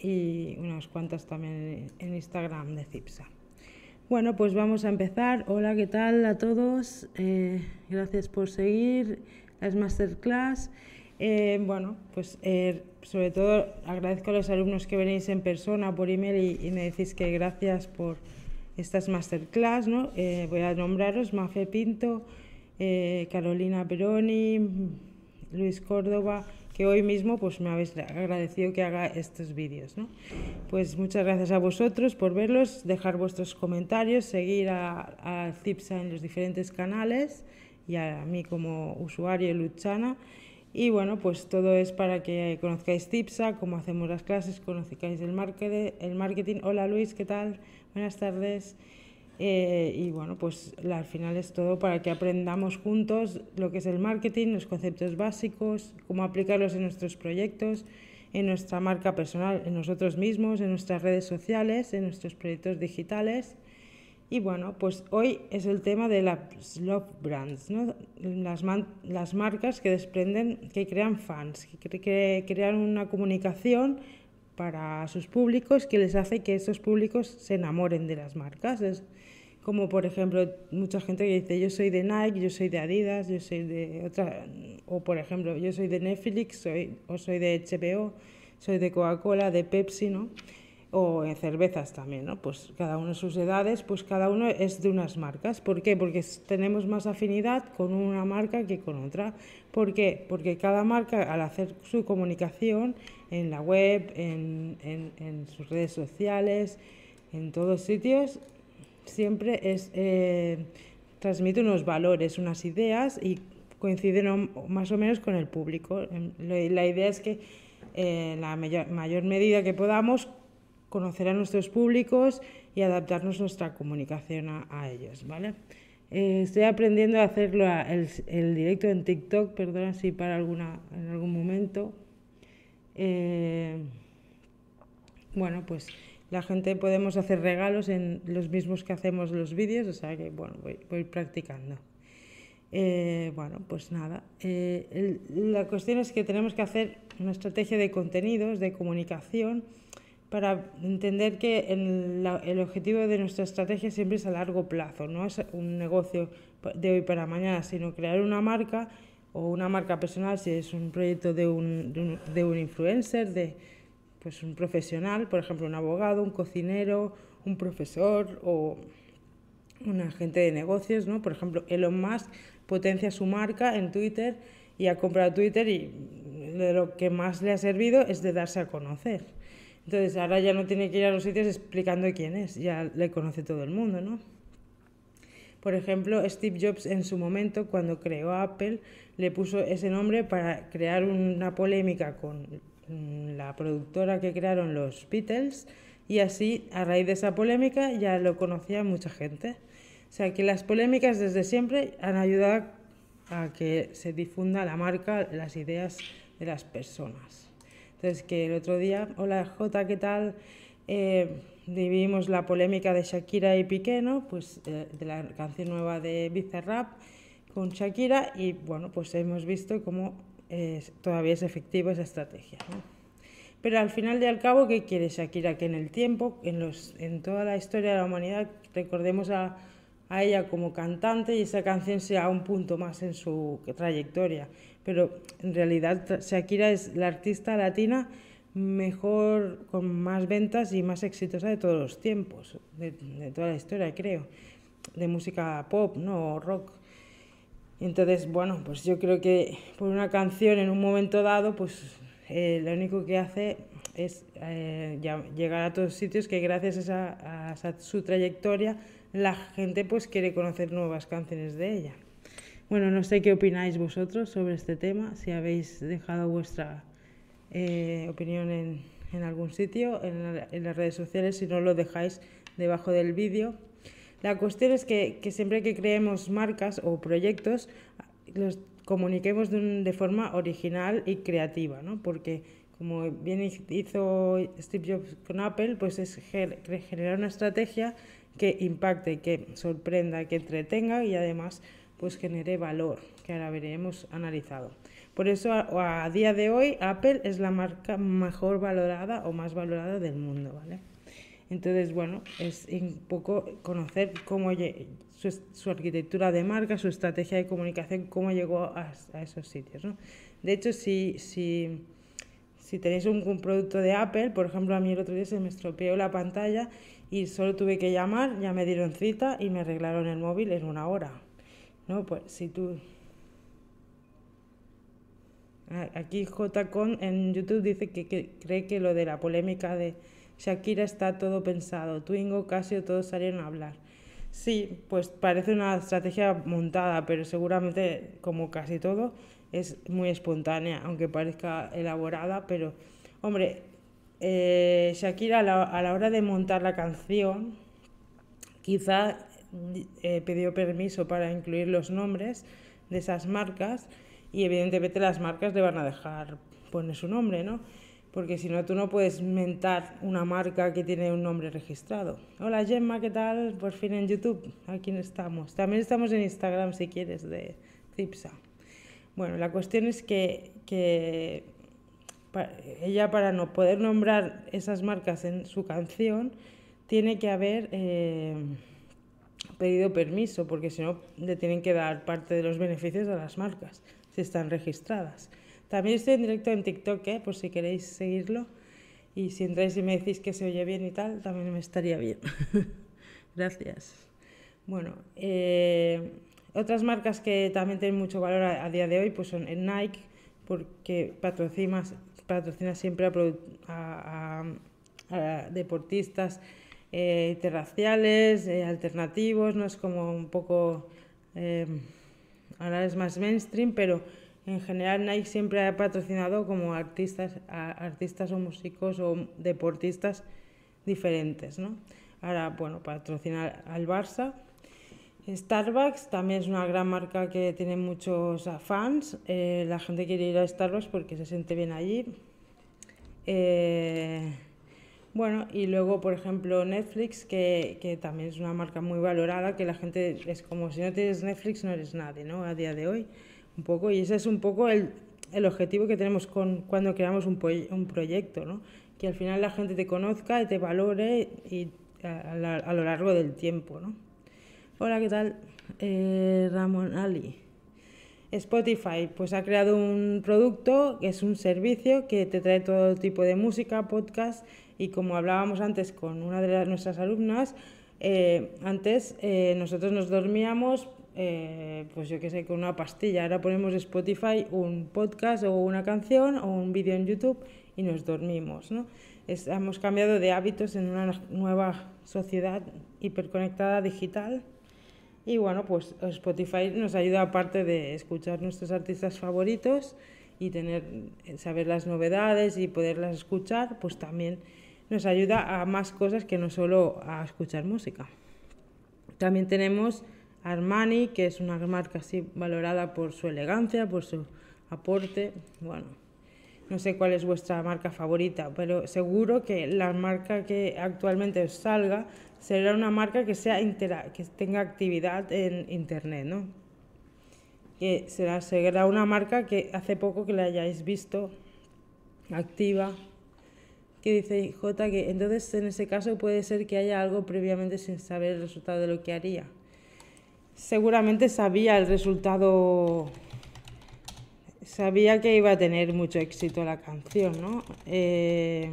y unas cuantas también en Instagram de Cipsa. Bueno, pues vamos a empezar. Hola, ¿qué tal a todos? Eh, gracias por seguir las masterclass. Eh, bueno, pues eh, sobre todo agradezco a los alumnos que venís en persona por email y, me decís que gracias por estas masterclass. ¿no? voy a nombraros Mafe Pinto, Carolina Peroni, Luis Córdoba, que hoy mismo pues me habéis agradecido que haga estos vídeos. ¿no? Pues muchas gracias a vosotros por verlos, dejar vuestros comentarios, seguir a, a CIPSA en los diferentes canales y a mí como usuario Luchana. Y bueno, pues todo es para que conozcáis CIPSA, cómo hacemos las clases, conozcáis. El marketing. Hola Luis, ¿qué tal? Buenas tardes. Eh, y bueno, pues al final es todo para que aprendamos juntos lo que es el marketing, los conceptos básicos, cómo aplicarlos en nuestros proyectos, en nuestra marca personal, en nosotros mismos, en nuestras redes sociales, en nuestros proyectos digitales. Y bueno, pues hoy es el tema de las love brands, ¿no? las, las marcas que desprenden, que crean fans, que, que crean una comunicación para sus públicos que les hace que esos públicos se enamoren de las marcas. Es como por ejemplo mucha gente que dice yo soy de Nike, yo soy de Adidas, yo soy de otra, o por ejemplo yo soy de Netflix, soy, o soy de HBO, soy de Coca-Cola, de Pepsi, ¿no? o en cervezas también, ¿no? Pues cada uno sus edades, pues cada uno es de unas marcas. ¿Por qué? Porque tenemos más afinidad con una marca que con otra. ¿Por qué? Porque cada marca al hacer su comunicación en la web, en, en, sus redes sociales, en todos sitios, siempre es, eh, transmite unos valores, unas ideas y coinciden más o menos con el público. La idea es que en eh, la mayor, mayor medida que podamos conocer a nuestros públicos y adaptarnos nuestra comunicación a, ellos, ¿vale? Eh, estoy aprendiendo a hacerlo el, el, directo en TikTok, perdona si para alguna en algún momento. Eh, bueno, pues la gente podemos hacer regalos en los mismos que hacemos los vídeos, o sea que bueno, voy, voy practicando. Eh, bueno, pues nada. la cuestión es que tenemos que hacer una estrategia de contenidos, de comunicación, para entender que el, objetivo de nuestra estrategia siempre es a largo plazo, no es un negocio de hoy para mañana, sino crear una marca o una marca personal si es un proyecto de un, de un, influencer, de pues un profesional, por ejemplo un abogado, un cocinero, un profesor o un agente de negocios, ¿no? Por ejemplo, Elon Musk potencia su marca en Twitter y ha comprado Twitter y lo que más le ha servido es de darse a conocer. Entonces ahora ya no tiene que ir a los sitios explicando quién es, ya le conoce todo el mundo, ¿no? Por ejemplo, Steve Jobs en su momento, cuando creó Apple, le puso ese nombre para crear una polémica con la productora que crearon los Beatles y así, a raíz de esa polémica, ya lo conocía mucha gente. O sea que las polémicas desde siempre han ayudado a que se difunda la marca, las ideas de las personas. Entonces, que el otro día, hola Jota, ¿qué tal? Eh, vivimos la polémica de Shakira y Piqué, ¿no? Pues de, la canción nueva de Bizarrap con Shakira y bueno, pues hemos visto cómo todavía es efectiva esa estrategia. Pero al final y al cabo, ¿qué quiere Shakira? Que en el tiempo, en, los, en toda la historia de la humanidad, recordemos a, ella como cantante y esa canción sea un punto más en su trayectoria pero en realidad Shakira es la artista latina mejor, con más ventas y más exitosa de todos los tiempos, de, toda la historia, creo, de música pop, ¿no? Rock. Entonces, bueno, pues yo creo que por una canción en un momento dado, pues eh, lo único que hace es eh, llegar a todos sitios que gracias a, a, su trayectoria la gente pues quiere conocer nuevas canciones de ella. Bueno, no sé qué opináis vosotros sobre este tema, si habéis dejado vuestra eh, opinión en, algún sitio, en, en, las redes sociales, si no lo dejáis debajo del vídeo. La cuestión es que, siempre que creemos marcas o proyectos, los comuniquemos de, de forma original y creativa, ¿no? Porque como bien hizo Steve Jobs con Apple, pues es generar una estrategia que impacte, que sorprenda, que entretenga y además pues genere valor, que ahora veremos analizado. Por eso a, a, día de hoy Apple es la marca mejor valorada o más valorada del mundo, ¿vale? Entonces, bueno, es un poco conocer cómo su, su, arquitectura de marca, su estrategia de comunicación, cómo llegó a, esos sitios. ¿no? De hecho, si, si, si tenéis un, producto de Apple, por ejemplo, a mí el otro día se me estropeó la pantalla y solo tuve que llamar, ya me dieron cita y me arreglaron el móvil en una hora. ¿no? Pues si tú... Aquí JCon en YouTube dice que cree que lo de la polémica de Shakira está todo pensado, Twingo, Casio, todos salieron a hablar. Sí, pues parece una estrategia montada, pero seguramente, como casi todo, es muy espontánea, aunque parezca elaborada, pero, hombre, eh, Shakira a la, hora de montar la canción, quizá eh, pidió permiso para incluir los nombres de esas marcas y evidentemente las marcas le van a dejar poner su nombre, ¿no? Porque si no tú no puedes mentar una marca que tiene un nombre registrado. Hola Gemma, ¿qué tal? Por fin en YouTube, aquí estamos. También estamos en Instagram si quieres, de Cipsa. Bueno, la cuestión es que, que ella para no poder nombrar esas marcas en su canción tiene que haber eh, pedido permiso, porque si no le tienen que dar parte de los beneficios a las marcas, si están registradas. También estoy en directo en TikTok, ¿eh? por si queréis seguirlo. Y si entráis y me decís que se oye bien y tal, también me estaría bien. Gracias. Bueno, eh, otras marcas que también tienen mucho valor a, día de hoy pues son Nike, porque patrocina, siempre a, a, a deportistas eh, interraciales, alternativos, no es como un poco, ahora es más mainstream, pero en general Nike siempre ha patrocinado como artistas, artistas o músicos o deportistas diferentes, ¿no? Ahora, bueno, patrocinar al Barça. Starbucks también es una gran marca que tiene muchos fans. Eh, la gente quiere ir a Starbucks porque se siente bien allí. Eh, bueno, y luego, por ejemplo, Netflix, que, que, también es una marca muy valorada, que la gente es como si no tienes Netflix no eres nadie, ¿no? A día de hoy un poco, y ese es un poco el, el objetivo que tenemos con, cuando creamos un, un proyecto, ¿no? que al final la gente te conozca y te valore y a, a, a lo largo del tiempo. ¿no? Hola, ¿qué tal? Eh, Ramón Ali. Spotify pues ha creado un producto que es un servicio que te trae todo tipo de música, podcast y como hablábamos antes con una de las, nuestras alumnas, eh, antes eh, nosotros nos dormíamos eh, pues yo qué sé, con una pastilla. Ahora ponemos Spotify un podcast o una canción o un vídeo en YouTube y nos dormimos. ¿no? Es, hemos cambiado de hábitos en una nueva sociedad hiperconectada digital. Y bueno, pues Spotify nos ayuda aparte de escuchar nuestros artistas favoritos y tener saber las novedades y poderlas escuchar, pues también nos ayuda a más cosas que no solo a escuchar música. También tenemos Armani, que es una marca así valorada por su elegancia, por su aporte. Bueno, no sé cuál es vuestra marca favorita, pero seguro que la marca que actualmente os salga será una marca que, sea que tenga actividad en Internet, ¿no? Que será, será una marca que hace poco que la hayáis visto activa, que dice J que entonces en ese caso puede ser que haya algo previamente sin saber el resultado de lo que haría seguramente sabía el resultado, sabía que iba a tener mucho éxito la canción, ¿no? Eh,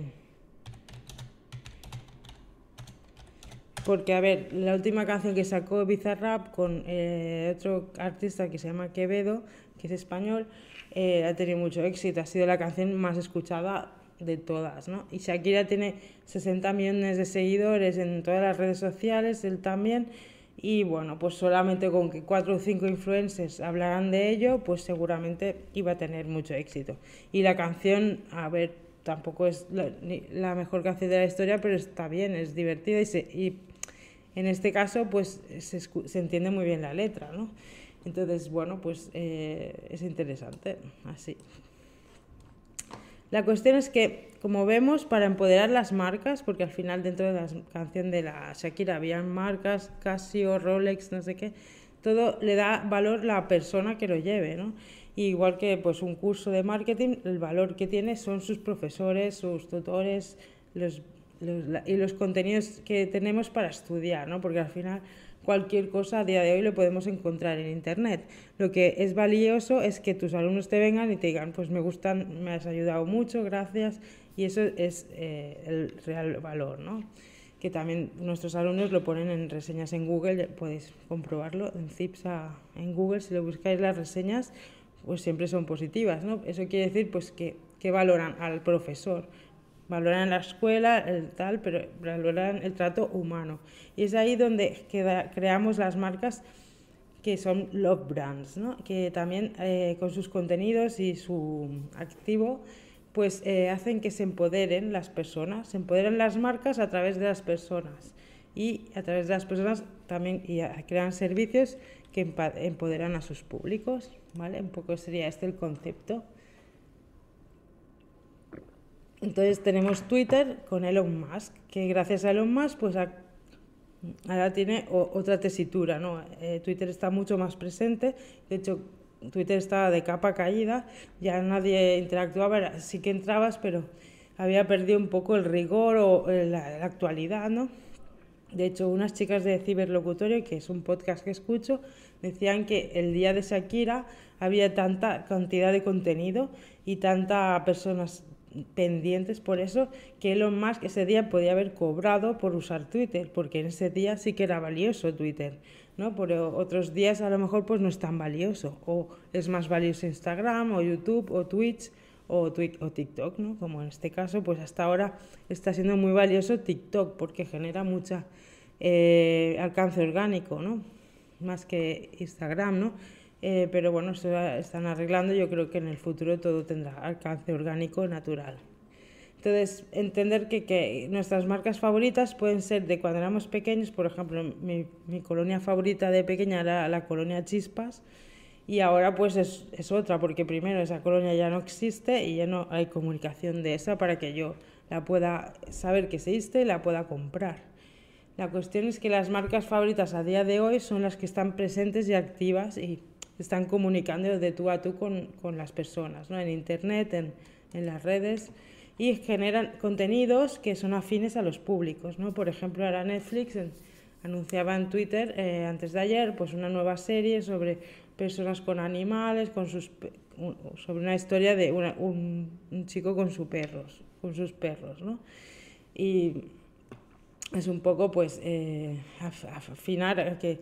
porque, a ver, la última canción que sacó Bizarrap con eh, otro artista que se llama Quevedo, que es español, eh, ha tenido mucho éxito, ha sido la canción más escuchada de todas, ¿no? Y Shakira tiene 60 millones de seguidores en todas las redes sociales, él también, y bueno, pues solamente con que cuatro o cinco influencers hablaran de ello, pues seguramente iba a tener mucho éxito. Y la canción, a ver, tampoco es la, la mejor canción de la historia, pero está bien, es divertida y, en este caso pues se, se, entiende muy bien la letra, ¿no? Entonces, bueno, pues eh, es interesante, así. La cuestión es que, como vemos, para empoderar las marcas, porque al final dentro de la canción de la Shakira había marcas, Casio, Rolex, no sé qué, todo le da valor la persona que lo lleve, ¿no? igual que pues un curso de marketing, el valor que tiene son sus profesores, sus tutores, los, y los contenidos que tenemos para estudiar, ¿no? Porque al final cualquier cosa a día de hoy lo podemos encontrar en internet. Lo que es valioso es que tus alumnos te vengan y te digan, pues me gustan, me has ayudado mucho, gracias, y eso es eh, el real valor, ¿no? Que también nuestros alumnos lo ponen en reseñas en Google, podéis comprobarlo en CIPSA en Google, si lo buscáis las reseñas, pues siempre son positivas, ¿no? Eso quiere decir pues que, que valoran al profesor, valoran la escuela, el tal, pero valoran el trato humano. Y es ahí donde creamos las marcas que son love brands, ¿no? que también eh, con sus contenidos y su activo pues eh, hacen que se empoderen las personas, se empoderen las marcas a través de las personas y a través de las personas también crean servicios que empoderan a sus públicos, ¿vale? Un poco sería este el concepto. Entonces tenemos Twitter con Elon Musk, que gracias a Elon Musk pues ahora tiene otra tesitura, ¿no? Eh, Twitter está mucho más presente, de hecho Twitter estaba de capa caída, ya nadie interactuaba, sí que entrabas, pero había perdido un poco el rigor o eh, la, actualidad, ¿no? De hecho, unas chicas de Ciberlocutorio, que es un podcast que escucho, decían que el día de Shakira había tanta cantidad de contenido y tanta personas pendientes por eso que Elon Musk ese día podía haber cobrado por usar Twitter, porque en ese día sí que era valioso Twitter, ¿no? Por otros días a lo mejor pues no es tan valioso, o es más valioso Instagram, o YouTube, o Twitch, o, o TikTok, ¿no? Como en este caso, pues hasta ahora está siendo muy valioso TikTok, porque genera mucha eh, alcance orgánico, ¿no? Más que Instagram, ¿no? Eh, pero bueno, se están arreglando. Yo creo que en el futuro todo tendrá alcance orgánico natural. Entonces, entender que, nuestras marcas favoritas pueden ser de cuando éramos pequeños, por ejemplo, mi, colonia favorita de pequeña era la colonia Chispas y ahora pues es, es, otra, porque primero esa colonia ya no existe y ya no hay comunicación de esa para que yo la pueda saber que existe y la pueda comprar. La cuestión es que las marcas favoritas a día de hoy son las que están presentes y activas y están comunicando de tú a tú con, con las personas, ¿no? en Internet, en, en, las redes, y generan contenidos que son afines a los públicos. ¿no? Por ejemplo, ahora Netflix anunciaba en Twitter eh, antes de ayer pues una nueva serie sobre personas con animales, con sus, sobre una historia de una, un, un, chico con, sus perros, con sus perros. ¿no? Y es un poco pues eh, afinar que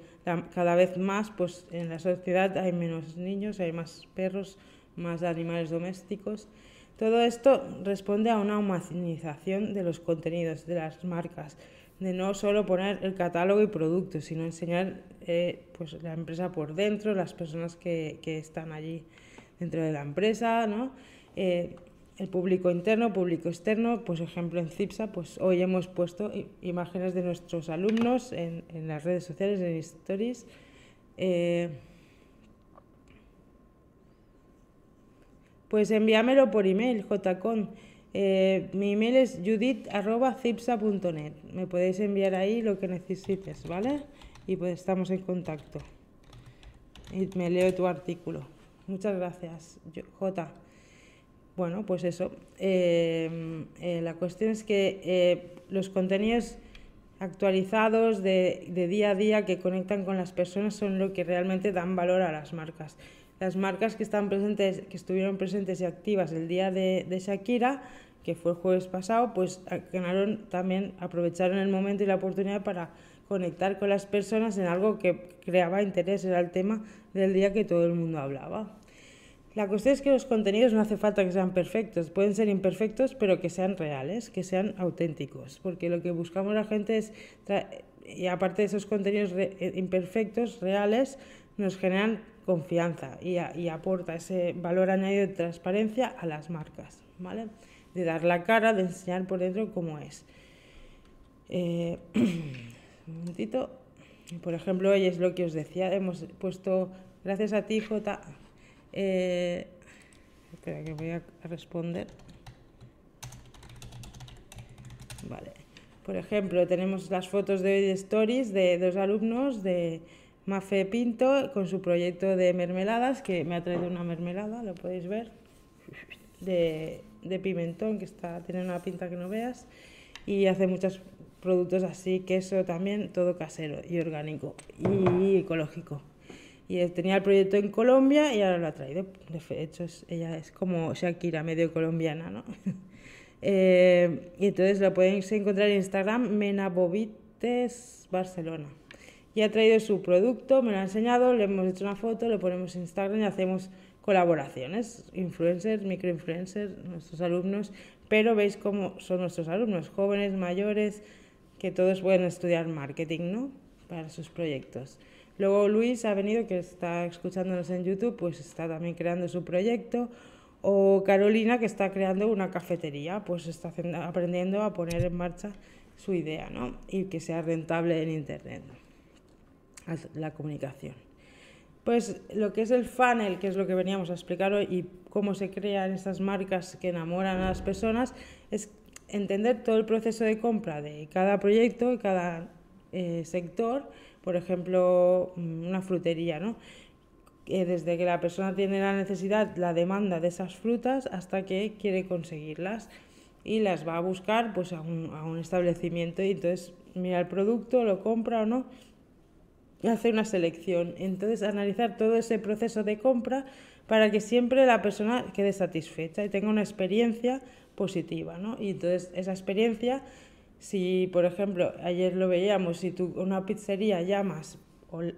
cada vez más pues en la sociedad hay menos niños, hay más perros, más animales domésticos. Todo esto responde a una humanización de los contenidos, de las marcas, de no solo poner el catálogo y productos, sino enseñar eh, pues la empresa por dentro, las personas que, que, están allí dentro de la empresa, ¿no? Eh, el público interno, público externo, pues ejemplo en CIPSA, pues hoy hemos puesto imágenes de nuestros alumnos en, en las redes sociales, en Stories. Eh, pues envíamelo por email, jcon. Eh, mi email es judith.cipsa.net. Me podéis enviar ahí lo que necesites, ¿vale? Y pues estamos en contacto. Y me leo tu artículo. Muchas gracias, J. Bueno, pues eso. Eh, eh, la cuestión es que eh, los contenidos actualizados de, día a día que conectan con las personas son lo que realmente dan valor a las marcas. Las marcas que estuvieron presentes y activas el día de, de Shakira, que fue el jueves pasado, pues ganaron también, aprovecharon el momento y la oportunidad para conectar con las personas en algo que creaba interés, era el tema del día que todo el mundo hablaba. La cuestión es que los contenidos no hace falta que sean perfectos, pueden ser imperfectos, pero que sean reales, que sean auténticos, porque lo que buscamos la gente es, y aparte de esos contenidos eh, imperfectos, reales, nos generan confianza y, aporta ese valor añadido de transparencia a las marcas, ¿vale? De dar la cara, de enseñar por dentro cómo es. Eh, un momentito. Por ejemplo, hoy es lo que os decía, hemos puesto, gracias a ti, J eh, espera que voy a responder. Vale. Por ejemplo, tenemos las fotos de, de stories de dos alumnos de, Mafe Pinto con su proyecto de mermeladas, que me ha traído una mermelada, lo podéis ver, de, de pimentón, que está tiene una pinta que no veas, y hace muchos productos así, queso también, todo casero y orgánico y ecológico. Y tenía el proyecto en Colombia y ahora lo ha traído. De hecho, ella es como Shakira, medio colombiana, ¿no? Eh, y entonces lo podéis encontrar en Instagram, Menabovites Barcelona y ha traído su producto, me lo ha enseñado, le hemos hecho una foto, le ponemos en Instagram y hacemos colaboraciones, influencers, microinfluencers, nuestros alumnos, pero veis cómo son nuestros alumnos, jóvenes, mayores, que todos pueden estudiar marketing, ¿no? Para sus proyectos. Luego Luis ha venido, que está escuchándonos en YouTube, pues está también creando su proyecto. O Carolina, que está creando una cafetería, pues está aprendiendo a poner en marcha su idea, ¿no? Y que sea rentable en Internet la comunicación. Pues lo que es el funnel, que es lo que veníamos a explicar hoy, y cómo se crean estas marcas que enamoran a las personas, es entender todo el proceso de compra de cada proyecto y cada eh, sector. Por ejemplo, mm, una frutería, ¿no? desde que la persona tiene la necesidad, la demanda de esas frutas, hasta que quiere conseguirlas y las va a buscar pues, a, un, a un establecimiento y entonces mira el producto, lo compra o no hacer una selección. Entonces, analizar todo ese proceso de compra para que siempre la persona quede satisfecha y tenga una experiencia positiva, ¿no? Y entonces esa experiencia, si por ejemplo ayer lo veíamos, si tú una pizzería llamas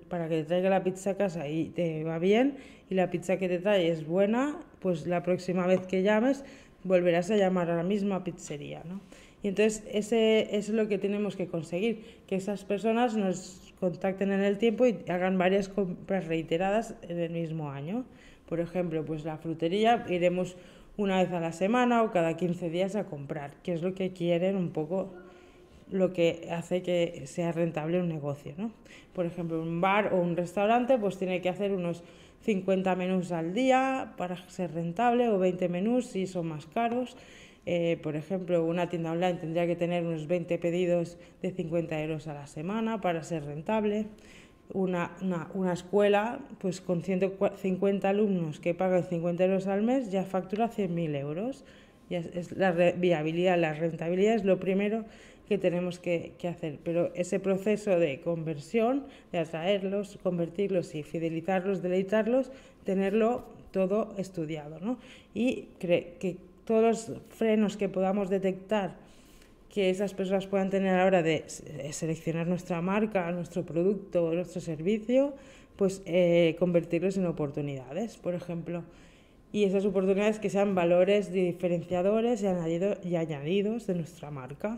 para que te traiga la pizza a casa y te va bien y la pizza que te trae es buena, pues la próxima vez que llames volverás a llamar a la misma pizzería, ¿no? Y entonces ese es lo que tenemos que conseguir, que esas personas nos contacten en el tiempo y hagan varias compras reiteradas en el mismo año. Por ejemplo, pues la frutería iremos una vez a la semana o cada 15 días a comprar, que es lo que quieren un poco lo que hace que sea rentable un negocio, ¿no? Por ejemplo, un bar o un restaurante pues tiene que hacer unos 50 menús al día para ser rentable o 20 menús si son más caros eh, por ejemplo, una tienda online tendría que tener unos 20 pedidos de 50 euros a la semana para ser rentable. Una, una, escuela pues con 150 alumnos que pagan 50 euros al mes ya factura 100.000 euros. Y es, la viabilidad, la rentabilidad es lo primero que tenemos que, que, hacer. Pero ese proceso de conversión, de atraerlos, convertirlos y fidelizarlos, deleitarlos, tenerlo todo estudiado. ¿no? Y que todos los frenos que podamos detectar que esas personas puedan tener a la hora de seleccionar nuestra marca, nuestro producto, nuestro servicio, pues eh, convertirlos en oportunidades, por ejemplo. Y esas oportunidades que sean valores diferenciadores y añadidos de nuestra marca.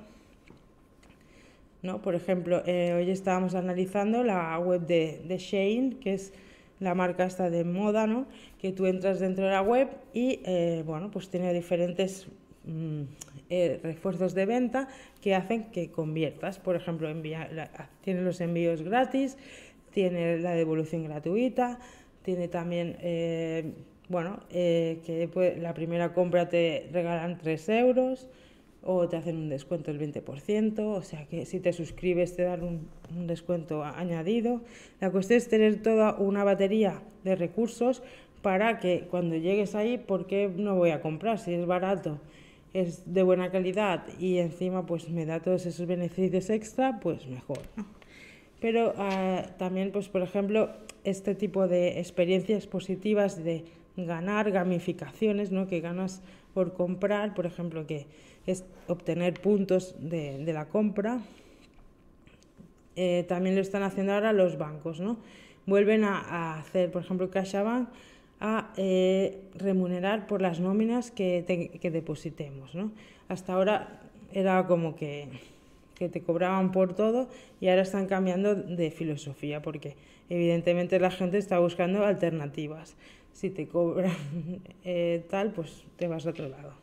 ¿No? Por ejemplo, eh, hoy estábamos analizando la web de, de Shane, que es la marca está de moda, ¿no? Que tú entras dentro de la web y, eh, bueno, pues tiene diferentes mm, eh, refuerzos de venta que hacen que conviertas. Por ejemplo, tiene los envíos gratis, tiene la devolución gratuita, tiene también, eh, bueno, que la primera compra te regalan 3 euros o te hacen un descuento del 20%, o sea que si te suscribes te dan un, descuento añadido. La cuestión es tener toda una batería de recursos para que cuando llegues ahí, ¿por qué no voy a comprar? Si es barato, es de buena calidad y encima pues me da todos esos beneficios extra, pues mejor. Pero ah, también, pues por ejemplo, este tipo de experiencias positivas de ganar gamificaciones, ¿no? que ganas por comprar, por ejemplo, que es obtener puntos de, la compra. Eh, también lo están haciendo ahora los bancos, ¿no? Vuelven a, hacer, por ejemplo, CaixaBank, a eh, remunerar por las nóminas que, que depositemos, ¿no? Hasta ahora era como que, que te cobraban por todo y ahora están cambiando de filosofía porque evidentemente la gente está buscando alternativas. Si te cobran eh, tal, pues te vas a otro lado.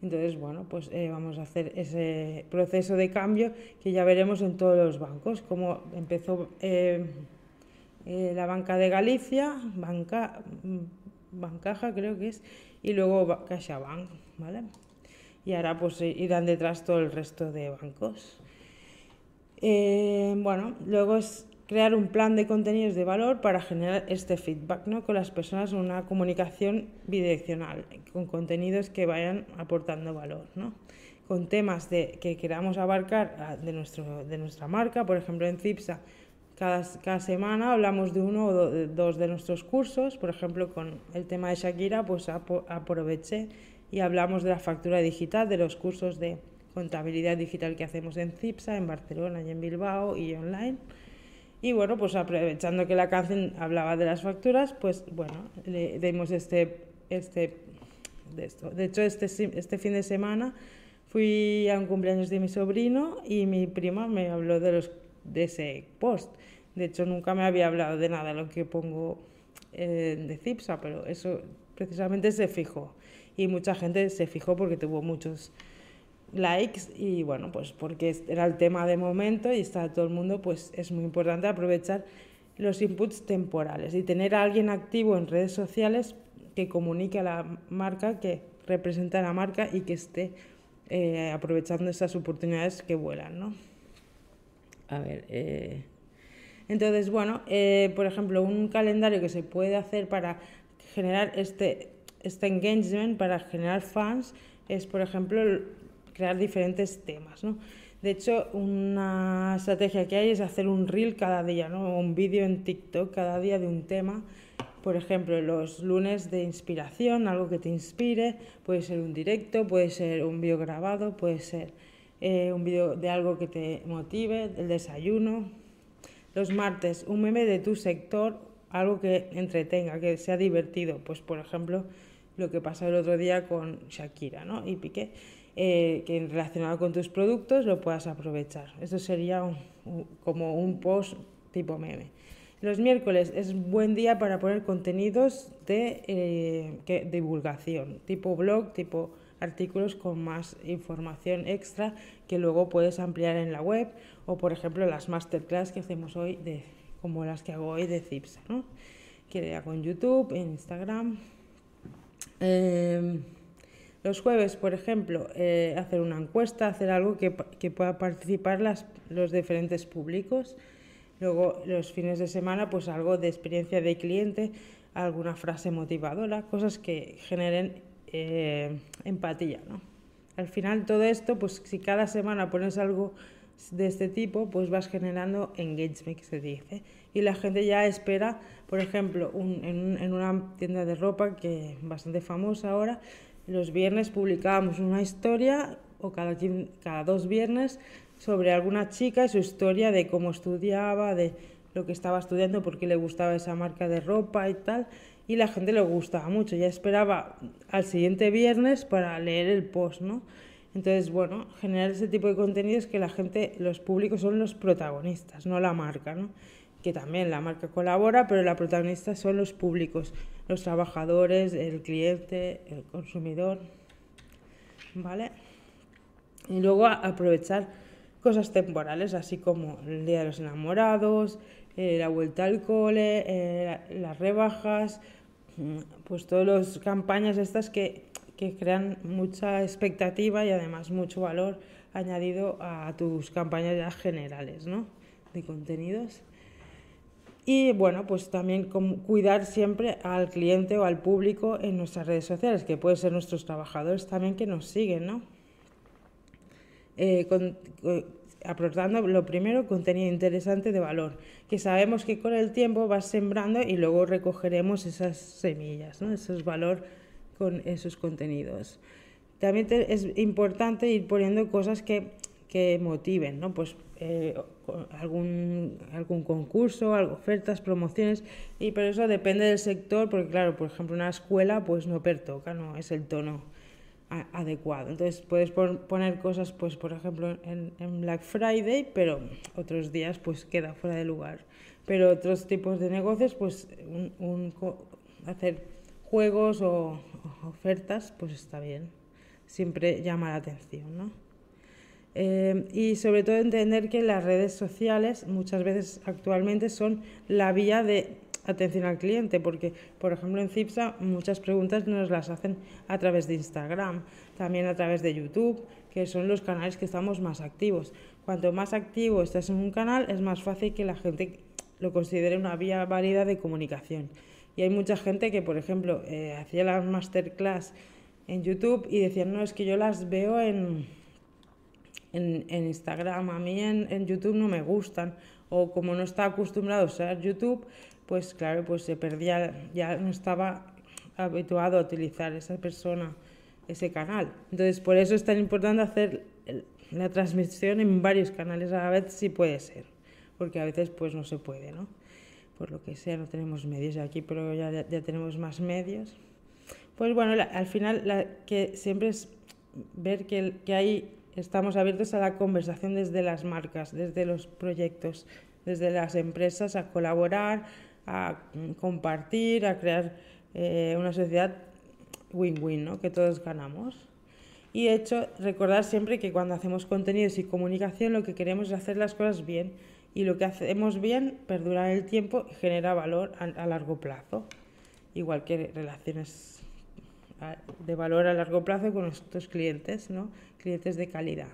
Entonces, bueno, pues eh, vamos a hacer ese proceso de cambio que ya veremos en todos los bancos, como empezó eh, la banca de Galicia, banca, mm, Bancaja creo que es, y luego CaixaBank, ¿vale? Y ahora pues irán detrás todo el resto de bancos. bueno, luego es crear un plan de contenidos de valor para generar este feedback ¿no? con las personas, una comunicación bidireccional, con contenidos que vayan aportando valor, ¿no? con temas de, que queramos abarcar ah, de, nuestro, de nuestra marca, por ejemplo en CIPSA, cada, cada semana hablamos de uno o dos de nuestros cursos, por ejemplo con el tema de Shakira, pues aproveché y hablamos de la factura digital, de los cursos de contabilidad digital que hacemos en CIPSA, en Barcelona y en Bilbao y online. Y bueno, pues aprovechando que la canción hablaba de las facturas, pues bueno, le dimos este, este, de esto. De hecho, este, este fin de semana fui a un cumpleaños de mi sobrino y mi prima me habló de, los, de ese post. De hecho, nunca me había hablado de nada lo que pongo de CIPSA, pero eso precisamente se fijó. Y mucha gente se fijó porque tuvo muchos likes y bueno, pues porque era el tema de momento y está todo el mundo, pues es muy importante aprovechar los inputs temporales y tener a alguien activo en redes sociales que comunique a la marca, que represente a la marca y que esté eh, aprovechando esas oportunidades que vuelan, ¿no? A ver, eh, entonces, bueno, eh, por ejemplo, un calendario que se puede hacer para generar este, este engagement, para generar fans, es, por ejemplo, crear diferentes temas, ¿no? De hecho, una estrategia que hay es hacer un reel cada día, ¿no? un vídeo en TikTok cada día de un tema. Por ejemplo, los lunes de inspiración, algo que te inspire, puede ser un directo, puede ser un vídeo grabado, puede ser eh, un vídeo de algo que te motive, el desayuno. Los martes, un meme de tu sector, algo que entretenga, que sea divertido. Pues, por ejemplo, lo que pasó el otro día con Shakira ¿no? y Piqué eh, que relacionado con tus productos lo puedas aprovechar. Eso sería como un post tipo meme. Los miércoles es buen día para poner contenidos de eh, divulgación, tipo blog, tipo artículos con más información extra que luego puedes ampliar en la web o por ejemplo las masterclass que hacemos hoy de como las que hago hoy de CIPSA, ¿no? que con YouTube, en Instagram. Eh, los jueves, por ejemplo, eh, hacer una encuesta, hacer algo que, que pueda participar las, los diferentes públicos. Luego, los fines de semana, pues algo de experiencia de cliente, alguna frase motivadora, cosas que generen eh, empatía. ¿no? Al final, todo esto, pues si cada semana pones algo de este tipo, pues vas generando engagement, se dice. Y la gente ya espera, por ejemplo, un, en, en, una tienda de ropa que bastante famosa ahora, los viernes publicábamos una historia o cada, dos viernes sobre alguna chica y su historia de cómo estudiaba, de lo que estaba estudiando, por qué le gustaba esa marca de ropa y tal. Y la gente le gustaba mucho, ya esperaba al siguiente viernes para leer el post, ¿no? Entonces, bueno, generar ese tipo de contenidos que la gente, los públicos son los protagonistas, no la marca, ¿no? Que también la marca colabora, pero la protagonista son los públicos los trabajadores, el cliente, el consumidor, ¿vale? Y luego aprovechar cosas temporales, así como el Día de los Enamorados, eh, la vuelta al cole, eh, las rebajas, mm, pues todas las campañas estas que, que crean mucha expectativa y además mucho valor añadido a tus campañas ya generales, ¿no? De contenidos. Y bueno, pues también cuidar siempre al cliente o al público en nuestras redes sociales, que pueden ser nuestros trabajadores también que nos siguen, ¿no? Eh, aportando lo primero, contenido interesante de valor, que sabemos que con el tiempo vas sembrando y luego recogeremos esas semillas, ¿no? Ese es valor con esos contenidos. También es importante ir poniendo cosas que, que motiven, ¿no? Pues eh, algún, algún concurso, ofertas, promociones, y pero eso depende del sector, porque claro, por ejemplo, una escuela pues no pertoca, no es el tono adecuado. Entonces puedes poner cosas, pues por ejemplo, en, Black Friday, pero otros días pues queda fuera de lugar. Pero otros tipos de negocios, pues un, hacer juegos o ofertas, pues está bien. Siempre llama la atención, ¿no? Eh, y sobre todo entender que las redes sociales muchas veces actualmente son la vía de atención al cliente, porque por ejemplo en CIPSA muchas preguntas nos las hacen a través de Instagram, también a través de YouTube, que son los canales que estamos más activos. Cuanto más activo estás en un canal, es más fácil que la gente lo considere una vía válida de comunicación. Y hay mucha gente que, por ejemplo, eh, hacía las masterclass en YouTube y decían, no, es que yo las veo en, en, Instagram, a mí en, en, YouTube no me gustan, o como no está acostumbrado a usar YouTube, pues claro, pues se perdía, ya no estaba habituado a utilizar esa persona ese canal. Entonces, por eso es tan importante hacer la transmisión en varios canales a la vez, si puede ser, porque a veces pues no se puede, ¿no? Por lo que sea, no tenemos medios aquí, pero ya, ya tenemos más medios. Pues bueno, al final la, que siempre es ver que, que ahí estamos abiertos a la conversación desde las marcas, desde los proyectos, desde las empresas, a colaborar, a compartir, a crear eh, una sociedad win-win, ¿no? que todos ganamos. Y de hecho, recordar siempre que cuando hacemos contenidos y comunicación lo que queremos es hacer las cosas bien y lo que hacemos bien perdura en el tiempo y genera valor a, largo plazo, igual que relaciones de valor a largo plazo con nuestros clientes, ¿no? clientes de calidad,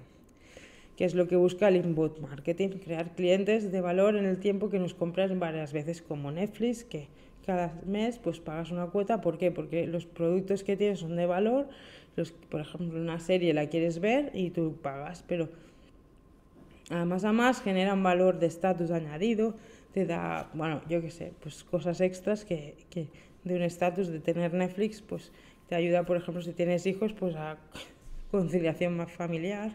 que es lo que busca el inbound marketing, crear clientes de valor en el tiempo que nos compran varias veces como Netflix, que cada mes pues pagas una cuota. ¿Por qué? Porque los productos que tienes son de valor. Los, por ejemplo, una serie la quieres ver y tú pagas, pero además a más generan valor de estatus añadido, te da, bueno, yo qué sé, pues cosas extras que, que de un estatus de tener Netflix, pues te ayuda, por ejemplo, si tienes hijos, pues a conciliación más familiar.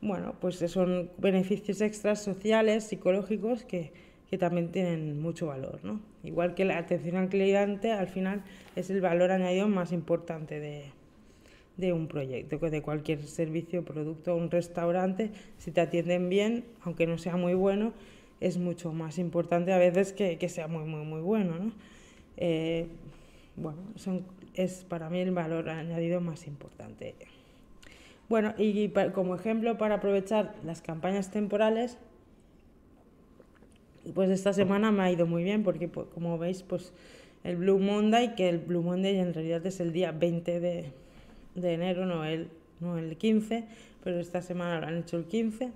Bueno, pues son beneficios extras sociales, psicológicos que, que también tienen mucho valor. ¿no? Igual que la atención al cliente, al final es el valor añadido más importante de, de un proyecto, de cualquier servicio, producto, un restaurante, si te atienden bien, aunque no sea muy bueno, es mucho más importante a veces que, que sea muy, muy, muy bueno. ¿no? Eh, bueno, son, es para mí el valor añadido más importante. Bueno, y como ejemplo para aprovechar las campañas temporales, pues esta semana me ha ido muy bien porque pues, como veis pues el Blue Monday, que el Blue Monday en realidad es el día 20 de, de enero, no el, no el 15, pero esta semana lo han hecho el 15.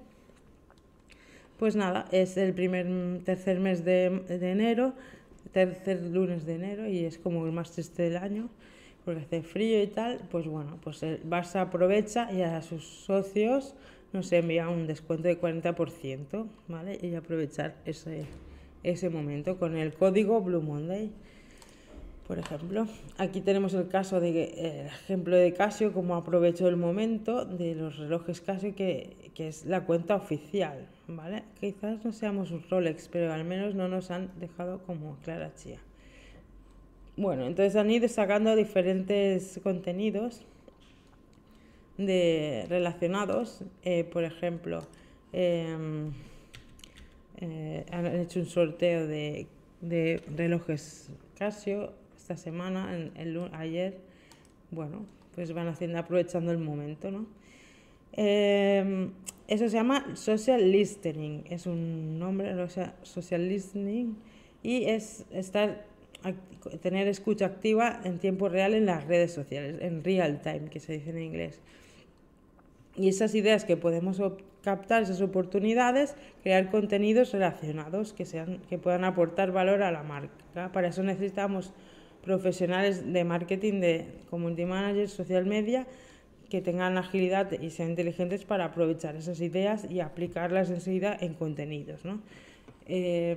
Pues nada, es el primer tercer mes de, de enero, tercer lunes de enero y es como el más triste del año porque hace frío y tal, pues bueno, pues el Barça aprovecha y a sus socios nos envía un descuento de 40%, ¿vale? Y aprovechar ese, ese momento con el código Blue Monday, por ejemplo. Aquí tenemos el caso de el ejemplo de Casio, como aprovecho el momento de los relojes Casio, que, que es la cuenta oficial, ¿vale? Quizás no seamos un Rolex, pero al menos no nos han dejado como Clara Chía. Bueno, entonces han ido sacando diferentes contenidos de relacionados, eh, por ejemplo, em, eh, han hecho un sorteo de, de, relojes Casio esta semana, en, el, ayer, bueno, pues van haciendo, aprovechando el momento, ¿no? Eso se llama social listening, es un nombre, o sea, social listening, y es estar, tener escucha activa en tiempo real en las redes sociales, en real time, que se dice en inglés. Y esas ideas que podemos captar, esas oportunidades, crear contenidos relacionados que, sean, que puedan aportar valor a la marca. Para eso necesitamos profesionales de marketing, de community managers, social media, que tengan agilidad y sean inteligentes para aprovechar esas ideas y aplicarlas enseguida en contenidos. ¿no? Eh,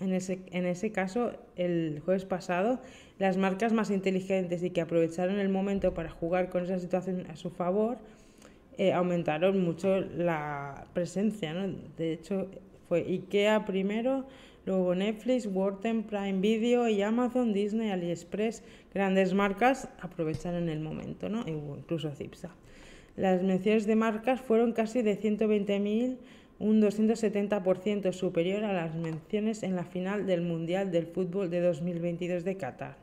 en, ese, en ese caso, el jueves pasado, las marcas más inteligentes y que aprovecharon el momento para jugar con esa situación a su favor, eh, aumentaron mucho la presencia. ¿no? De hecho, fue IKEA primero, luego Netflix, Wharton, Prime Video y Amazon, Disney, AliExpress, grandes marcas aprovecharon el momento, ¿no? incluso Cipsa. Las menciones de marcas fueron casi de 120.000, un 270% superior a las menciones en la final del Mundial del Fútbol de 2022 de Qatar.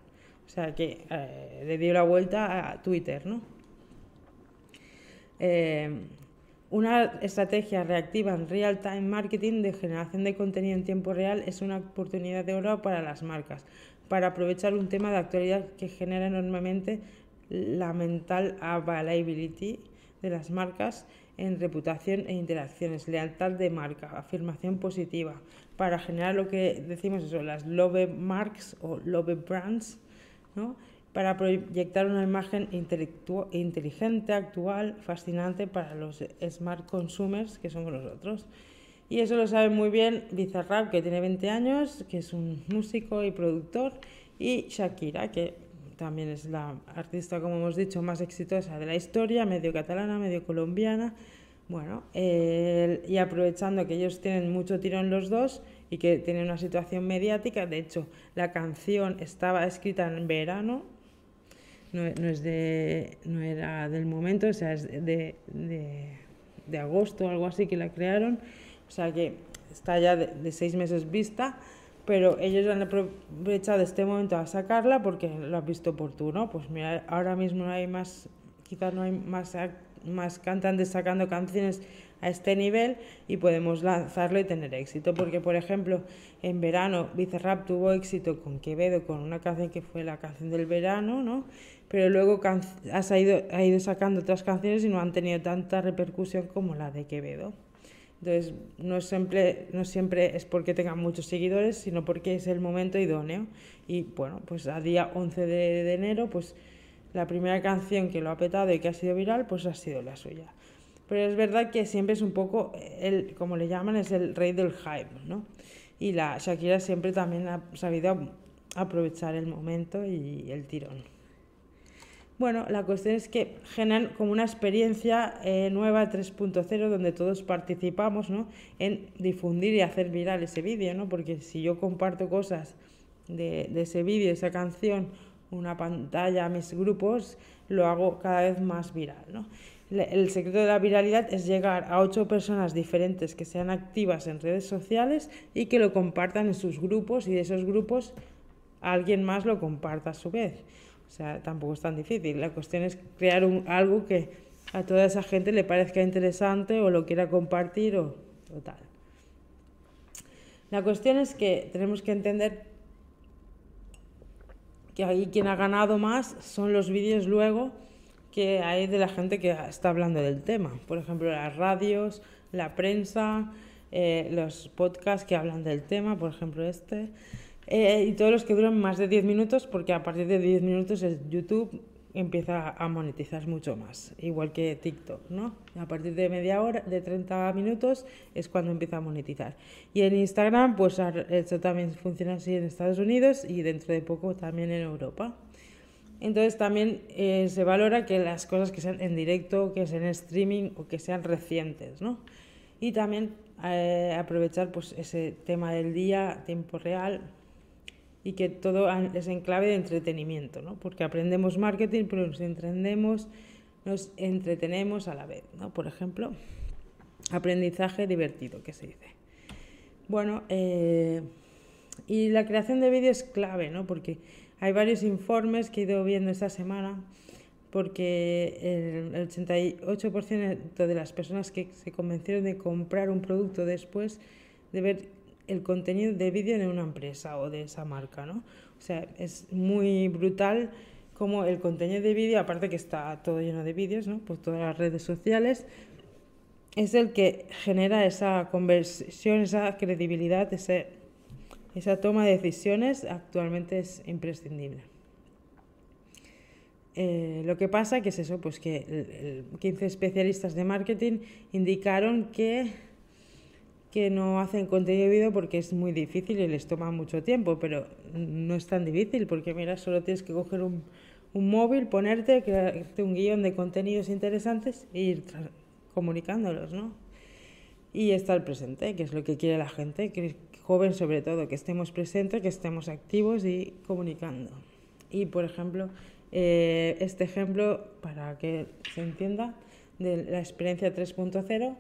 O sea que eh, le dio la vuelta a Twitter, ¿no? Eh, una estrategia reactiva en real-time marketing de generación de contenido en tiempo real es una oportunidad de oro para las marcas, para aprovechar un tema de actualidad que genera enormemente la mental availability de las marcas en reputación e interacciones, lealtad de marca, afirmación positiva, para generar lo que decimos eso, las love marks o love brands, ¿no? Para proyectar una imagen inteligente, actual, fascinante para los smart consumers que somos nosotros. Y eso lo sabe muy bien Bizarrap, que tiene 20 años, que es un músico y productor, y Shakira, que también es la artista, como hemos dicho, más exitosa de la historia, medio catalana, medio colombiana. Bueno, y aprovechando que ellos tienen mucho tirón los dos y que tienen una situación mediática, de hecho, la canción estaba escrita en verano, no, es de, no era del momento, o sea, es de, de, agosto o algo así que la crearon, o sea que está ya de seis meses vista pero ellos han aprovechado este momento a sacarla porque lo has visto oportuno. Pues mira, ahora mismo no hay más, quizás no hay más, más cantantes sacando canciones a este nivel y podemos lanzarlo y tener éxito. Porque, por ejemplo, en verano Bizarrap tuvo éxito con Quevedo, con una canción que fue la canción del verano, ¿no? Pero luego ha ido, ha ido sacando otras canciones y no han tenido tanta repercusión como la de Quevedo. Entonces, no siempre, no siempre es porque tengan muchos seguidores, sino porque es el momento idóneo. Y bueno, pues a día 11 de, enero, pues la primera canción que lo ha petado y que ha sido viral, pues ha sido la suya. Pero es verdad que siempre es un poco, el, como le llaman, es el rey del hype, ¿no? Y la Shakira siempre también ha sabido aprovechar el momento y el tirón. Bueno, la cuestión es que generan como una experiencia eh, nueva 3.0 donde todos participamos ¿no? en difundir y hacer viral ese vídeo, ¿no? porque si yo comparto cosas de, ese vídeo, esa canción, una pantalla a mis grupos, lo hago cada vez más viral. ¿no? El secreto de la viralidad es llegar a ocho personas diferentes que sean activas en redes sociales y que lo compartan en sus grupos y de esos grupos alguien más lo comparta a su vez. O sea, tampoco es tan difícil. La cuestión es crear un, algo que a toda esa gente le parezca interesante o lo quiera compartir o, tal. La cuestión es que tenemos que entender que ahí quien ha ganado más son los vídeos luego que hay de la gente que está hablando del tema. Por ejemplo, las radios, la prensa, eh, los podcasts que hablan del tema, por ejemplo este. Eh, y todos los que duran más de 10 minutos, porque a partir de 10 minutos el YouTube empieza a monetizar mucho más, igual que TikTok, ¿no? A partir de media hora, de 30 minutos, es cuando empieza a monetizar. Y en Instagram, pues esto también funciona así en Estados Unidos y dentro de poco también en Europa. Entonces también eh, se valora que las cosas que sean en directo, que sean en streaming o que sean recientes, ¿no? Y también eh, aprovechar pues ese tema del día, tiempo real, y que todo es en clave de entretenimiento, ¿no? porque aprendemos marketing, pero nos entendemos, nos entretenemos a la vez. ¿no? Por ejemplo, aprendizaje divertido, que se dice. Bueno, eh, y la creación de vídeos es clave, ¿no? porque hay varios informes que he ido viendo esta semana, porque el 88% de las personas que se convencieron de comprar un producto después de ver el contenido de vídeo de una empresa o de esa marca, ¿no? O sea, es muy brutal como el contenido de vídeo, aparte que está todo lleno de vídeos, ¿no? Por todas las redes sociales, es el que genera esa conversión, esa credibilidad, ese, esa toma de decisiones, actualmente es imprescindible. Eh, lo que pasa que es eso, pues que 15 especialistas de marketing indicaron que que no hacen contenido de vídeo porque es muy difícil y les toma mucho tiempo, pero no es tan difícil porque mira, solo tienes que coger un, un móvil, ponerte, crearte un guion de contenidos interesantes e ir comunicándolos, ¿no? Y estar presente, que es lo que quiere la gente, que joven sobre todo, que estemos presentes, que estemos activos y comunicando. Y por ejemplo, eh, este ejemplo, para que se entienda, de la experiencia 3.0,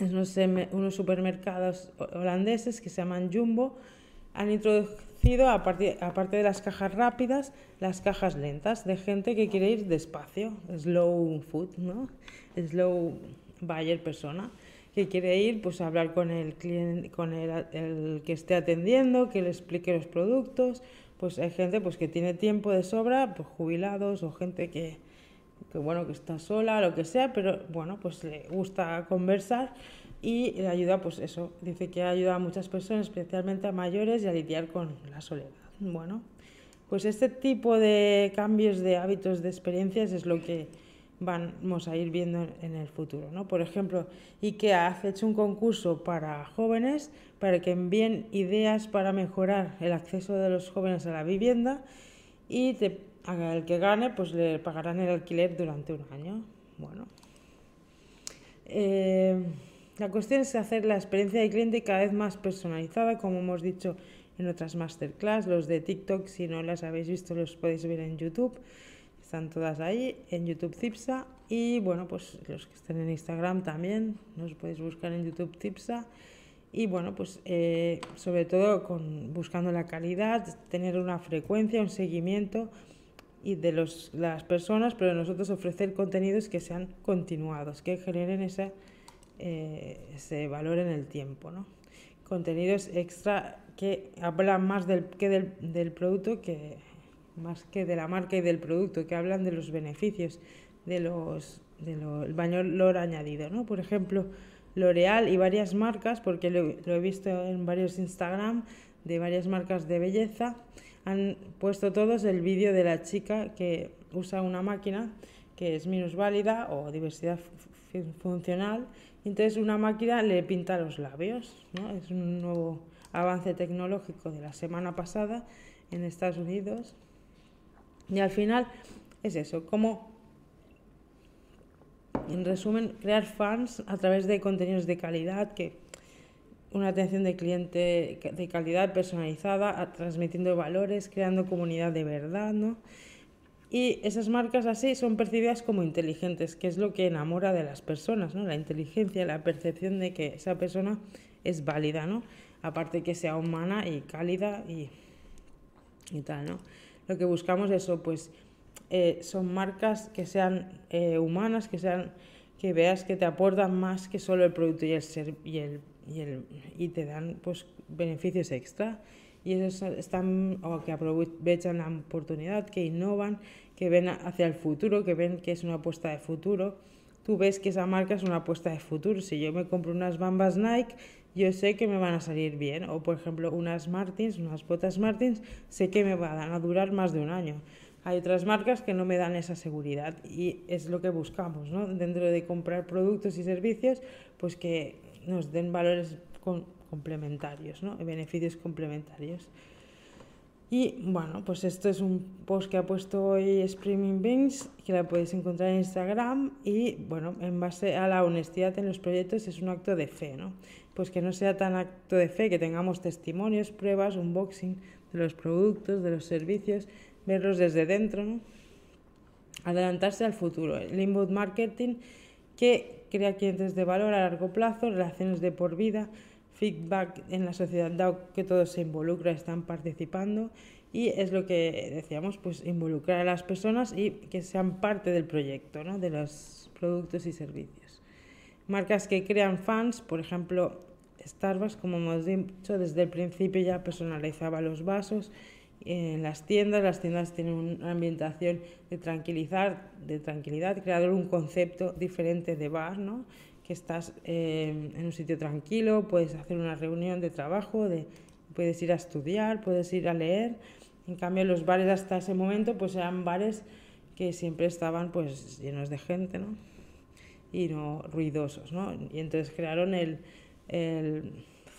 unos, supermercados holandeses que se llaman Jumbo. Han introducido, aparte, aparte de las cajas rápidas, las cajas lentas de gente que quiere ir despacio, slow food, ¿no? Slow buyer persona, que quiere ir pues a hablar con el cliente, con el, el, que esté atendiendo, que le explique los productos, pues hay gente pues que tiene tiempo de sobra, pues jubilados o gente que que bueno, que está sola, lo que sea, pero bueno, pues le gusta conversar y le ayuda, pues eso, dice que ayuda a muchas personas, especialmente a mayores, y a lidiar con la soledad. Bueno, pues este tipo de cambios de hábitos, de experiencias es lo que vamos a ir viendo en el futuro. ¿no? Por ejemplo, IKEA ha hecho un concurso para jóvenes para que envíen ideas para mejorar el acceso de los jóvenes a la vivienda y te, el que gane pues le pagarán el alquiler durante un año. Bueno, eh, la cuestión es hacer la experiencia de cliente cada vez más personalizada, como hemos dicho en otras masterclass, los de TikTok, si no las habéis visto los podéis ver en YouTube. Están todas ahí en YouTube Cipsa y bueno, pues los que estén en Instagram también, nos podéis buscar en YouTube Cipsa y bueno, pues eh, sobre todo con, buscando la calidad, tener una frecuencia, un seguimiento y de los, las personas, pero nosotros ofrecer contenidos que sean continuados, que generen ese, eh, ese valor en el tiempo, ¿no? Contenidos extra que hablan más del, que del, del producto que más que de la marca y del producto, que hablan de los beneficios, de los del valor añadido, ¿no? Por ejemplo, L'Oreal y varias marcas, porque lo, he visto en varios Instagram de varias marcas de belleza, han puesto todos el vídeo de la chica que usa una máquina que es minusválida o diversidad funcional, entonces una máquina le pinta los labios, ¿no? Es un nuevo avance tecnológico de la semana pasada en Estados Unidos y al final es eso, como en resumen, crear fans a través de contenidos de calidad, que una atención de cliente de calidad personalizada, transmitiendo valores, creando comunidad de verdad, ¿no? Y esas marcas así son percibidas como inteligentes, que es lo que enamora de las personas, ¿no? La inteligencia, la percepción de que esa persona es válida, ¿no? Aparte que sea humana y cálida y, y tal, ¿no? lo que buscamos eso, pues eh, son marcas que sean eh, humanas, que sean que veas que te aportan más que solo el producto y el, ser, y, y, el, y te dan pues beneficios extra y esos están o que aprovechan la oportunidad, que innovan, que ven hacia el futuro, que ven que es una apuesta de futuro. Tú ves que esa marca es una apuesta de futuro. Si yo me compro unas bambas Nike, yo sé que me van a salir bien. O, por ejemplo, unas Martins, unas botas Martins, sé que me van a durar más de un año. Hay otras marcas que no me dan esa seguridad y es lo que buscamos, ¿no? Dentro de comprar productos y servicios, pues que nos den valores complementarios, ¿no? Beneficios complementarios. Y bueno, pues esto es un post que ha puesto hoy Streaming Beans, que la podéis encontrar en Instagram. Y bueno, en base a la honestidad en los proyectos es un acto de fe, ¿no? Pues que no sea tan acto de fe, que tengamos testimonios, pruebas, unboxing de los productos, de los servicios, verlos desde dentro, ¿no? Adelantarse al futuro. El inbound marketing que crea clientes de valor a largo plazo, relaciones de por vida, feedback en la sociedad, dado que todos se involucran, están participando y es lo que decíamos, pues involucrar a las personas y que sean parte del proyecto, ¿no? de los productos y servicios. Marcas que crean fans, por ejemplo, Starbucks, como hemos dicho, desde el principio ya personalizaba los vasos en las tiendas, las tiendas tienen una ambientación de tranquilizar, de tranquilidad, crear un concepto diferente de bar, ¿no? que estás eh, en un sitio tranquilo, puedes hacer una reunión de trabajo, de, puedes ir a estudiar, puedes ir a leer. En cambio, los bares hasta ese momento pues eran bares que siempre estaban pues llenos de gente, ¿no? Y no ruidosos, ¿no? Y entonces crearon el, el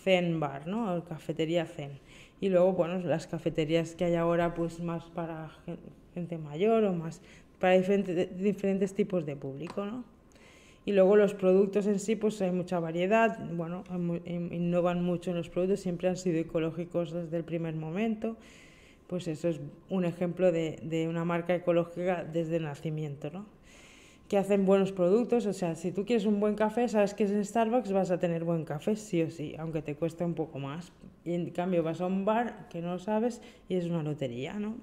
Zen Bar, ¿no? El cafetería Zen. Y luego, bueno, las cafeterías que hay ahora pues más para gente mayor o más para diferentes, diferentes tipos de público, ¿no? Y luego los productos en sí, pues hay mucha variedad, bueno, innovan mucho en los productos, siempre han sido ecológicos desde el primer momento. Pues eso es un ejemplo de, de una marca ecológica desde el nacimiento, ¿no? Que hacen buenos productos, o sea, si tú quieres un buen café, sabes que es en Starbucks, vas a tener buen café, sí o sí, aunque te cueste un poco más. Y en cambio vas a un bar que no lo sabes y es una lotería, ¿no?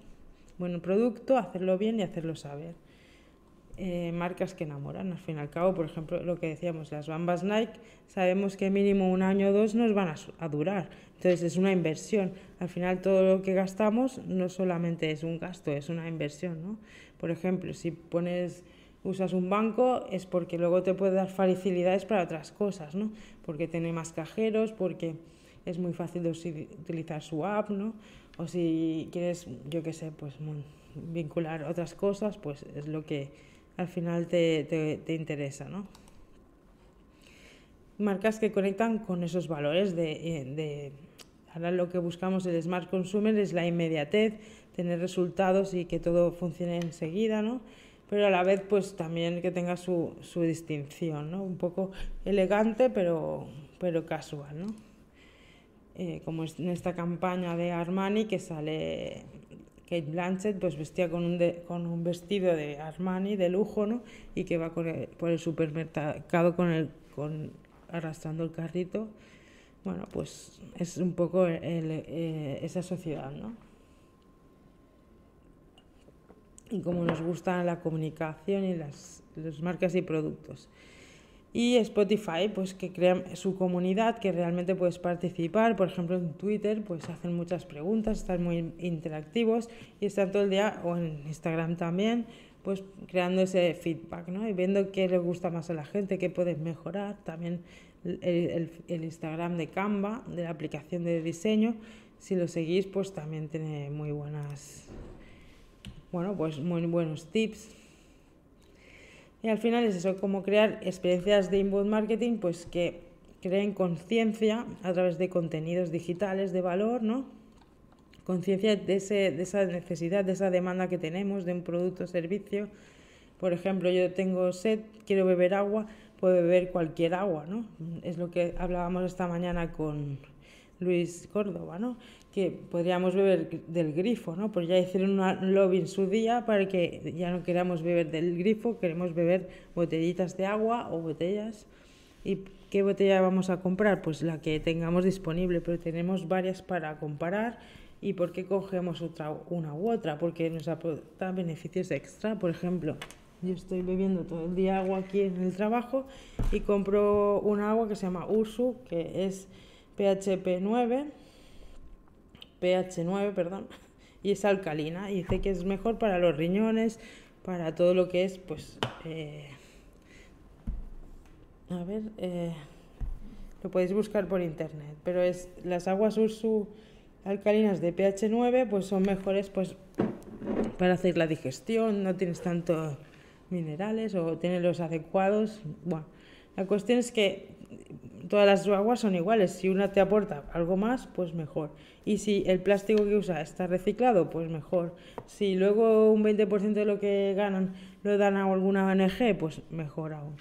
Buen producto, hacerlo bien y hacerlo saber. Eh, marcas que enamoran. Al fin y al cabo, por ejemplo, lo que decíamos, las bambas Nike, sabemos que mínimo un año o dos nos van a, durar. Entonces es una inversión. Al final todo lo que gastamos no solamente es un gasto, es una inversión. ¿no? Por ejemplo, si pones usas un banco es porque luego te puede dar facilidades para otras cosas, ¿no? Porque tiene más cajeros, porque es muy fácil de utilizar su app, ¿no? O si quieres, yo qué sé, pues vincular otras cosas, pues es lo que al final te, te, interesa, ¿no? Marcas que conectan con esos valores de, de, ahora lo que buscamos el Smart Consumer es la inmediatez, tener resultados y que todo funcione enseguida, ¿no? Pero a la vez, pues también que tenga su, su distinción, ¿no? Un poco elegante, pero, pero casual, ¿no? Eh, como en esta campaña de Armani que sale Kate Blanchett pues vestía con un, con un vestido de Armani de lujo ¿no? y que va por el supermercado con el, con, arrastrando el carrito. Bueno, pues es un poco eh, esa sociedad, ¿no? Y como nos gusta la comunicación y las, las marcas y productos y Spotify, pues que crea su comunidad, que realmente puedes participar. Por ejemplo, en Twitter, pues hacen muchas preguntas, están muy interactivos y están todo el día, o en Instagram también, pues creando ese feedback, ¿no? Y viendo qué le gusta más a la gente, qué puedes mejorar. También el, el, Instagram de Canva, de la aplicación de diseño, si lo seguís, pues también tiene muy buenas, bueno, pues muy buenos tips y al final es eso, como crear experiencias de inbound marketing, pues que creen conciencia a través de contenidos digitales de valor, ¿no? Conciencia de, de esa necesidad, de esa demanda que tenemos de un producto o servicio. Por ejemplo, yo tengo sed, quiero beber agua, puedo beber cualquier agua, ¿no? Es lo que hablábamos esta mañana con Luis Córdoba, ¿no? Que podríamos beber del grifo, ¿no? Pues ya hicieron un lobby en su día para que ya no queramos beber del grifo, queremos beber botellitas de agua o botellas. ¿Y qué botella vamos a comprar? Pues la que tengamos disponible, pero tenemos varias para comparar. ¿Y por qué cogemos otra, una u otra? Porque nos aporta beneficios extra. Por ejemplo, yo estoy bebiendo todo el día agua aquí en el trabajo y compro una agua que se llama Ursu, que es PHP 9 pH 9, perdón, y es alcalina y dice que es mejor para los riñones, para todo lo que es, pues, eh, a ver, eh, lo podéis buscar por internet, pero es las aguas Ursu alcalinas de pH 9, pues son mejores, pues, para hacer la digestión, no tienes tanto minerales o tienes los adecuados, bueno, la cuestión es que todas las aguas son iguales. Si una te aporta algo más, pues mejor. Y si el plástico que usa está reciclado, pues mejor. Si luego un 20% de lo que ganan lo dan a alguna ONG, pues mejor aún.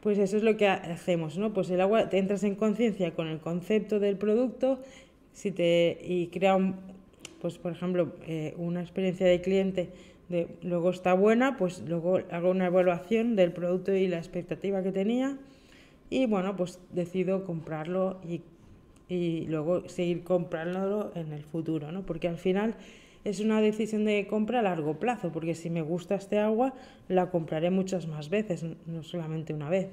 Pues eso es lo que hacemos, ¿no? Pues el agua, te entras en conciencia con el concepto del producto si te, y crea, un, pues por ejemplo, eh, una experiencia de cliente de luego está buena, pues luego hago una evaluación del producto y la expectativa que tenía y bueno, pues decido comprarlo y, y luego seguir comprándolo en el futuro, ¿no? Porque al final es una decisión de compra a largo plazo, porque si me gusta este agua, la compraré muchas más veces, no solamente una vez.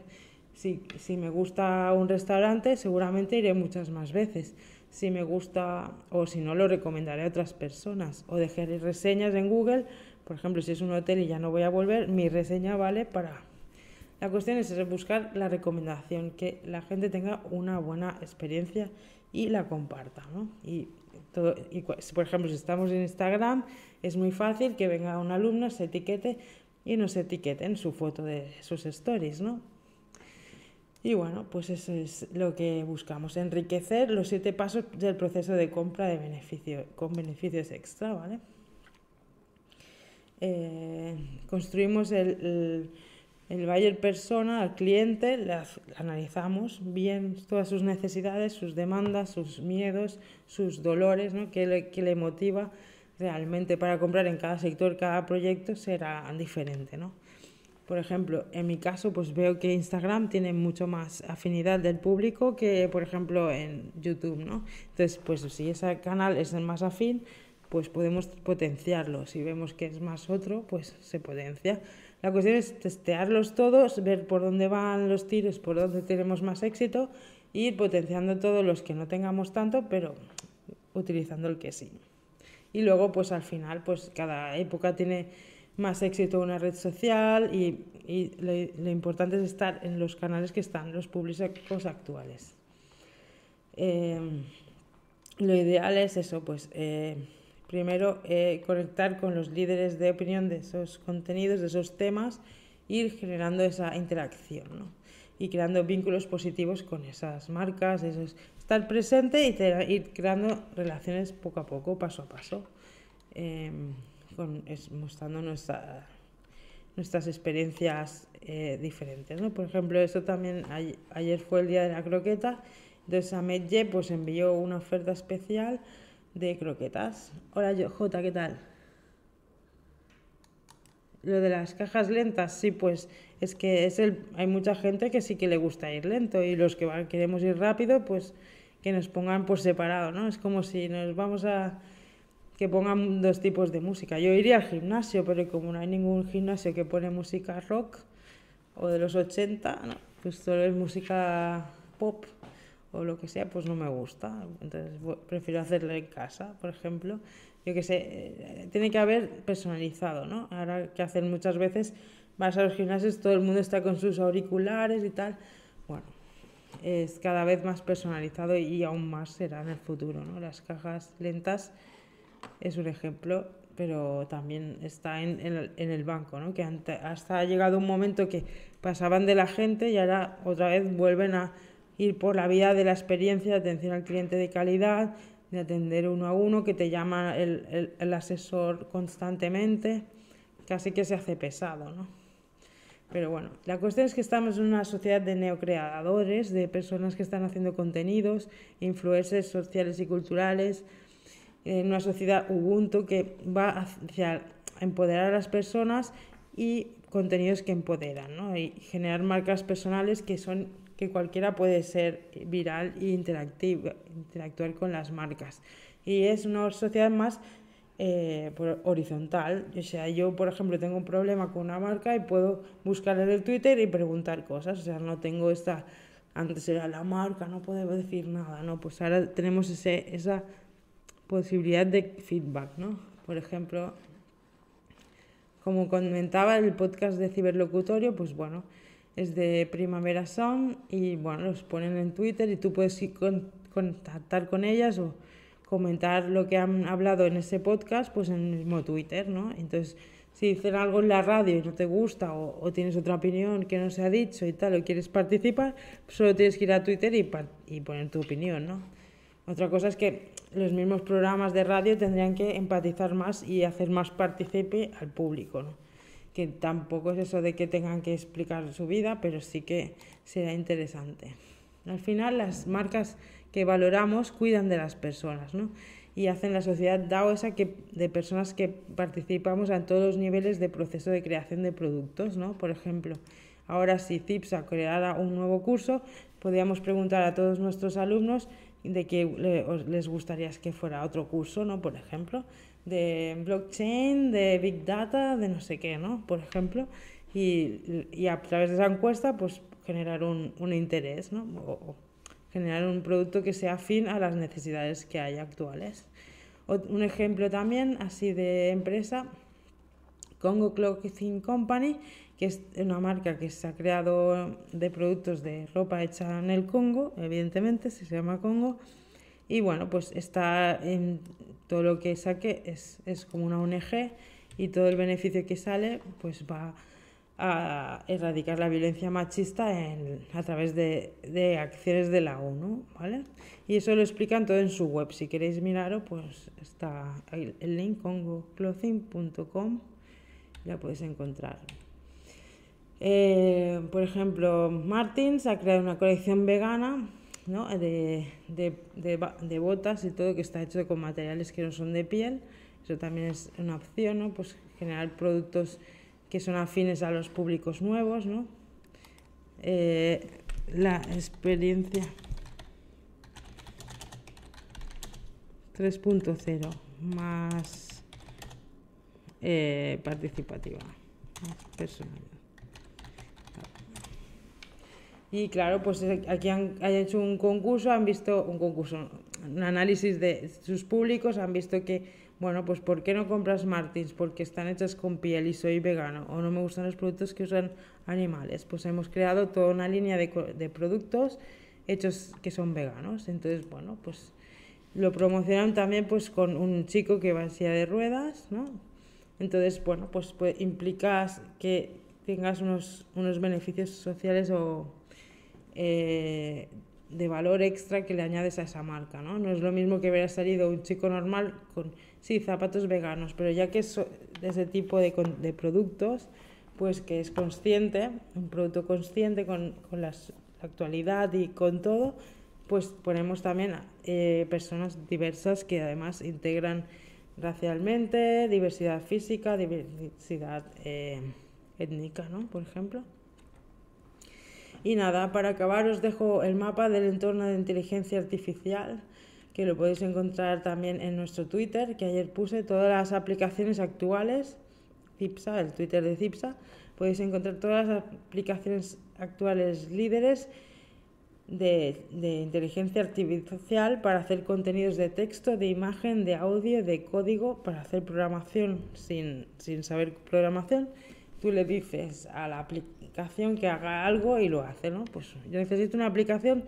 Si, si me gusta un restaurante, seguramente iré muchas más veces. Si me gusta, o si no, lo recomendaré a otras personas. O dejaré reseñas en Google, por ejemplo, si es un hotel y ya no voy a volver, mi reseña vale para la cuestión es buscar la recomendación, que la gente tenga una buena experiencia y la comparta. ¿no? Y, todo, y, por ejemplo, si estamos en Instagram, es muy fácil que venga un alumno, se etiquete y nos etiquete en su foto de sus stories. ¿no? Y bueno, pues eso es lo que buscamos, enriquecer los siete pasos del proceso de compra de beneficio, con beneficios extra. ¿vale? Eh, construimos el buyer persona, al cliente, analizamos bien todas sus necesidades, sus demandas, sus miedos, sus dolores, ¿no? qué, le, le motiva realmente para comprar en cada sector, cada proyecto será diferente. ¿no? Por ejemplo, en mi caso, pues veo que Instagram tiene mucho más afinidad del público que, por ejemplo, en YouTube, ¿no? Entonces, pues si ese canal es el más afín, pues podemos potenciarlo. Si vemos que es más otro, pues se potencia. La cuestión es testearlos todos, ver por dónde van los tiros, por dónde tenemos más éxito, e ir potenciando todos los que no tengamos tanto, pero utilizando el que sí. Y luego, pues al final, pues cada época tiene más éxito una red social y, lo, importante es estar en los canales que están, los públicos actuales. Em, lo ideal es eso, pues eh, primero eh, conectar con los líderes de opinión de esos contenidos, de esos temas, ir generando esa interacción ¿no? y creando vínculos positivos con esas marcas, estar presente y ir creando relaciones poco a poco, paso a paso. Em, mostrando nuestra, nuestras experiencias eh, diferentes. ¿no? Por ejemplo, eso también ayer fue el día de la croqueta, entonces a Medje pues envió una oferta especial de croquetas. Hola Jota, ¿qué tal? Lo de las cajas lentas, sí, pues es que es el, hay mucha gente que sí que le gusta ir lento y los que queremos ir rápido, pues que nos pongan por separado, ¿no? Es como si nos vamos a que pongan dos tipos de música. Yo iría al gimnasio, pero como no hay ningún gimnasio que pone música rock o de los 80, pues solo es música pop o lo que sea, pues no me gusta. Entonces prefiero hacerlo en casa, por ejemplo. Yo que sé, eh, tiene que haber personalizado, ¿no? Ahora que hacen muchas veces, vas a los gimnasios, todo el mundo está con sus auriculares y tal. Bueno, es cada vez más personalizado y aún más será en el futuro, ¿no? Las cajas lentas es un ejemplo, pero también está en, el, banco, ¿no? que hasta ha llegado un momento que pasaban de la gente y ahora otra vez vuelven a ir por la vía de la experiencia de atención al cliente de calidad, de atender uno a uno, que te llama el, el asesor constantemente, casi que se hace pesado. ¿no? Pero bueno, la cuestión es que estamos en una sociedad de neocreadores, de personas que están haciendo contenidos, influencers sociales y culturales, en una sociedad Ubuntu que va hacia empoderar a las personas y contenidos que empoderan, ¿no? Y generar marcas personales que son que cualquiera puede ser viral e interactuar con las marcas. Y es una sociedad más eh, horizontal. O sea, yo, por ejemplo, tengo un problema con una marca y puedo buscar en el Twitter y preguntar cosas. O sea, no tengo esta... Antes era la marca, no puedo decir nada, ¿no? Pues ahora tenemos ese, esa posibilidad de feedback, ¿no? Por ejemplo, como comentaba el podcast de ciberlocutorio, pues bueno, es de Primavera Sound y bueno, los ponen en Twitter y tú puedes contactar con ellas o comentar lo que han hablado en ese podcast, pues en el mismo Twitter, ¿no? Entonces, si dicen algo en la radio y no te gusta o, tienes otra opinión que no se ha dicho y tal, o quieres participar, solo tienes que ir a Twitter y, y poner tu opinión, ¿no? Otra cosa es que los mismos programas de radio tendrían que empatizar más y hacer más partícipe al público, ¿no? Que tampoco es eso de que tengan que explicar su vida, pero sí que será interesante. Al final, las marcas que valoramos cuidan de las personas ¿no? y hacen la sociedad DAO que, de personas que participamos en todos los niveles de proceso de creación de productos. ¿no? Por ejemplo, ahora si CIPSA creara un nuevo curso, podríamos preguntar a todos nuestros alumnos de que les gustaría que fuera otro curso, ¿no? Por ejemplo, de blockchain, de big data, de no sé qué, ¿no? Por ejemplo, y, y a través de esa encuesta, pues generar un, un interés, ¿no? O, generar un producto que sea afín a las necesidades que hay actuales. un ejemplo también, así de empresa, Congo Clothing Company, que es una marca que se ha creado de productos de ropa hecha en el Congo, evidentemente, se llama Congo. Y bueno, pues está en todo lo que saque es, es como una ONG y todo el beneficio que sale pues va a erradicar la violencia machista a través de, de, acciones de la ONU, ¿vale? Y eso lo explican todo en su web. Si queréis mirarlo, pues está el link congoclothing.com, la podéis encontrar. Eh, por ejemplo, Martins ha creado una colección vegana ¿no? de, de, de, botas y todo que está hecho con materiales que no son de piel. Eso también es una opción, ¿no? pues generar productos que son afines a los públicos nuevos. ¿no? Eh, la experiencia 3.0 más eh, participativa, más personal. Y claro, pues eh, aquí han, hecho un concurso, han visto un concurso, un análisis de sus públicos, han visto que bueno, pues ¿por qué no compras Martins? Porque están hechas con piel y soy vegano o no me gustan los productos que usan animales. Pues hemos creado toda una línea de, de productos hechos que son veganos. Entonces, bueno, pues lo promocionan también pues con un chico que va en silla de ruedas, ¿no? Entonces, bueno, pues, pues implicas que tengas unos, unos beneficios sociales o eh, de valor extra que le añades a esa marca, ¿no? No es lo mismo que hubiera salido un chico normal con, sí, zapatos veganos, pero ya que es de ese tipo de, de productos, pues que es consciente, un producto consciente con, con la actualidad y con todo, pues ponemos también eh, personas diversas que además integran racialmente, diversidad física, diversidad eh, étnica, ¿no? Por ejemplo. Y nada, para acabar os dejo el mapa del entorno de inteligencia artificial, que lo podéis encontrar también en nuestro Twitter, que ayer puse todas las aplicaciones actuales, CIPSA, el Twitter de CIPSA, podéis encontrar todas las aplicaciones actuales líderes de, inteligencia artificial para hacer contenidos de texto, de imagen, de audio, de código, para hacer programación sin, sin saber programación. Tú le dices a la aplicación que haga algo y lo hace, ¿no? Pues yo necesito una aplicación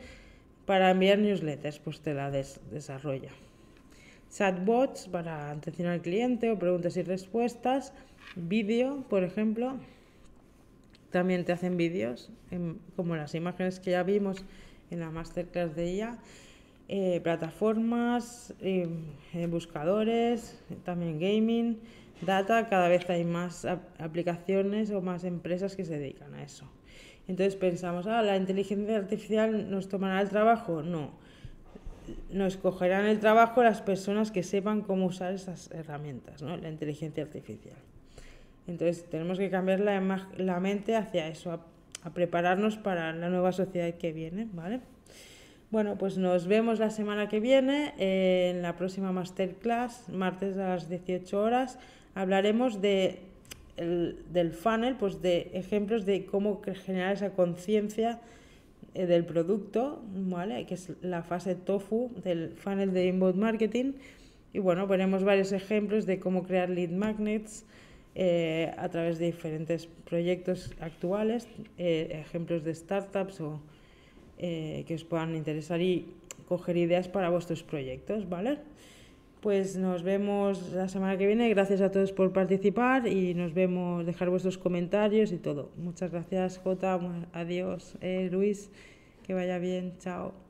para enviar newsletters, pues te la desarrolla. Chatbots para atención al cliente o preguntas y respuestas. Vídeo, por ejemplo. También te hacen vídeos, como las imágenes que ya vimos en la masterclass de ella. Eh, plataformas, eh, buscadores, también gaming, data, cada vez hay más aplicaciones o más empresas que se dedican a eso. Entonces pensamos, ah, la inteligencia artificial nos tomará el trabajo. No, nos cogerán el trabajo las personas que sepan cómo usar esas herramientas, ¿no? la inteligencia artificial. Entonces tenemos que cambiar la, la mente hacia eso, a prepararnos para la nueva sociedad que viene, ¿vale? Bueno, pues nos vemos la semana que viene en la próxima masterclass, martes a las 18 horas. Hablaremos de del funnel, pues de ejemplos de cómo generar esa conciencia eh, del producto, ¿vale? Que es la fase TOFU del funnel de inbound marketing. Y bueno, veremos varios ejemplos de cómo crear lead magnets, eh, a través de diferentes proyectos actuales, eh, ejemplos de startups o eh, que os puedan interesar y coger ideas para vuestros proyectos, ¿vale? Pues nos vemos la semana que viene. Gracias a todos por participar y nos vemos, dejar vuestros comentarios y todo. Muchas gracias, Jota. Adiós, Luis. Que vaya bien. Chao.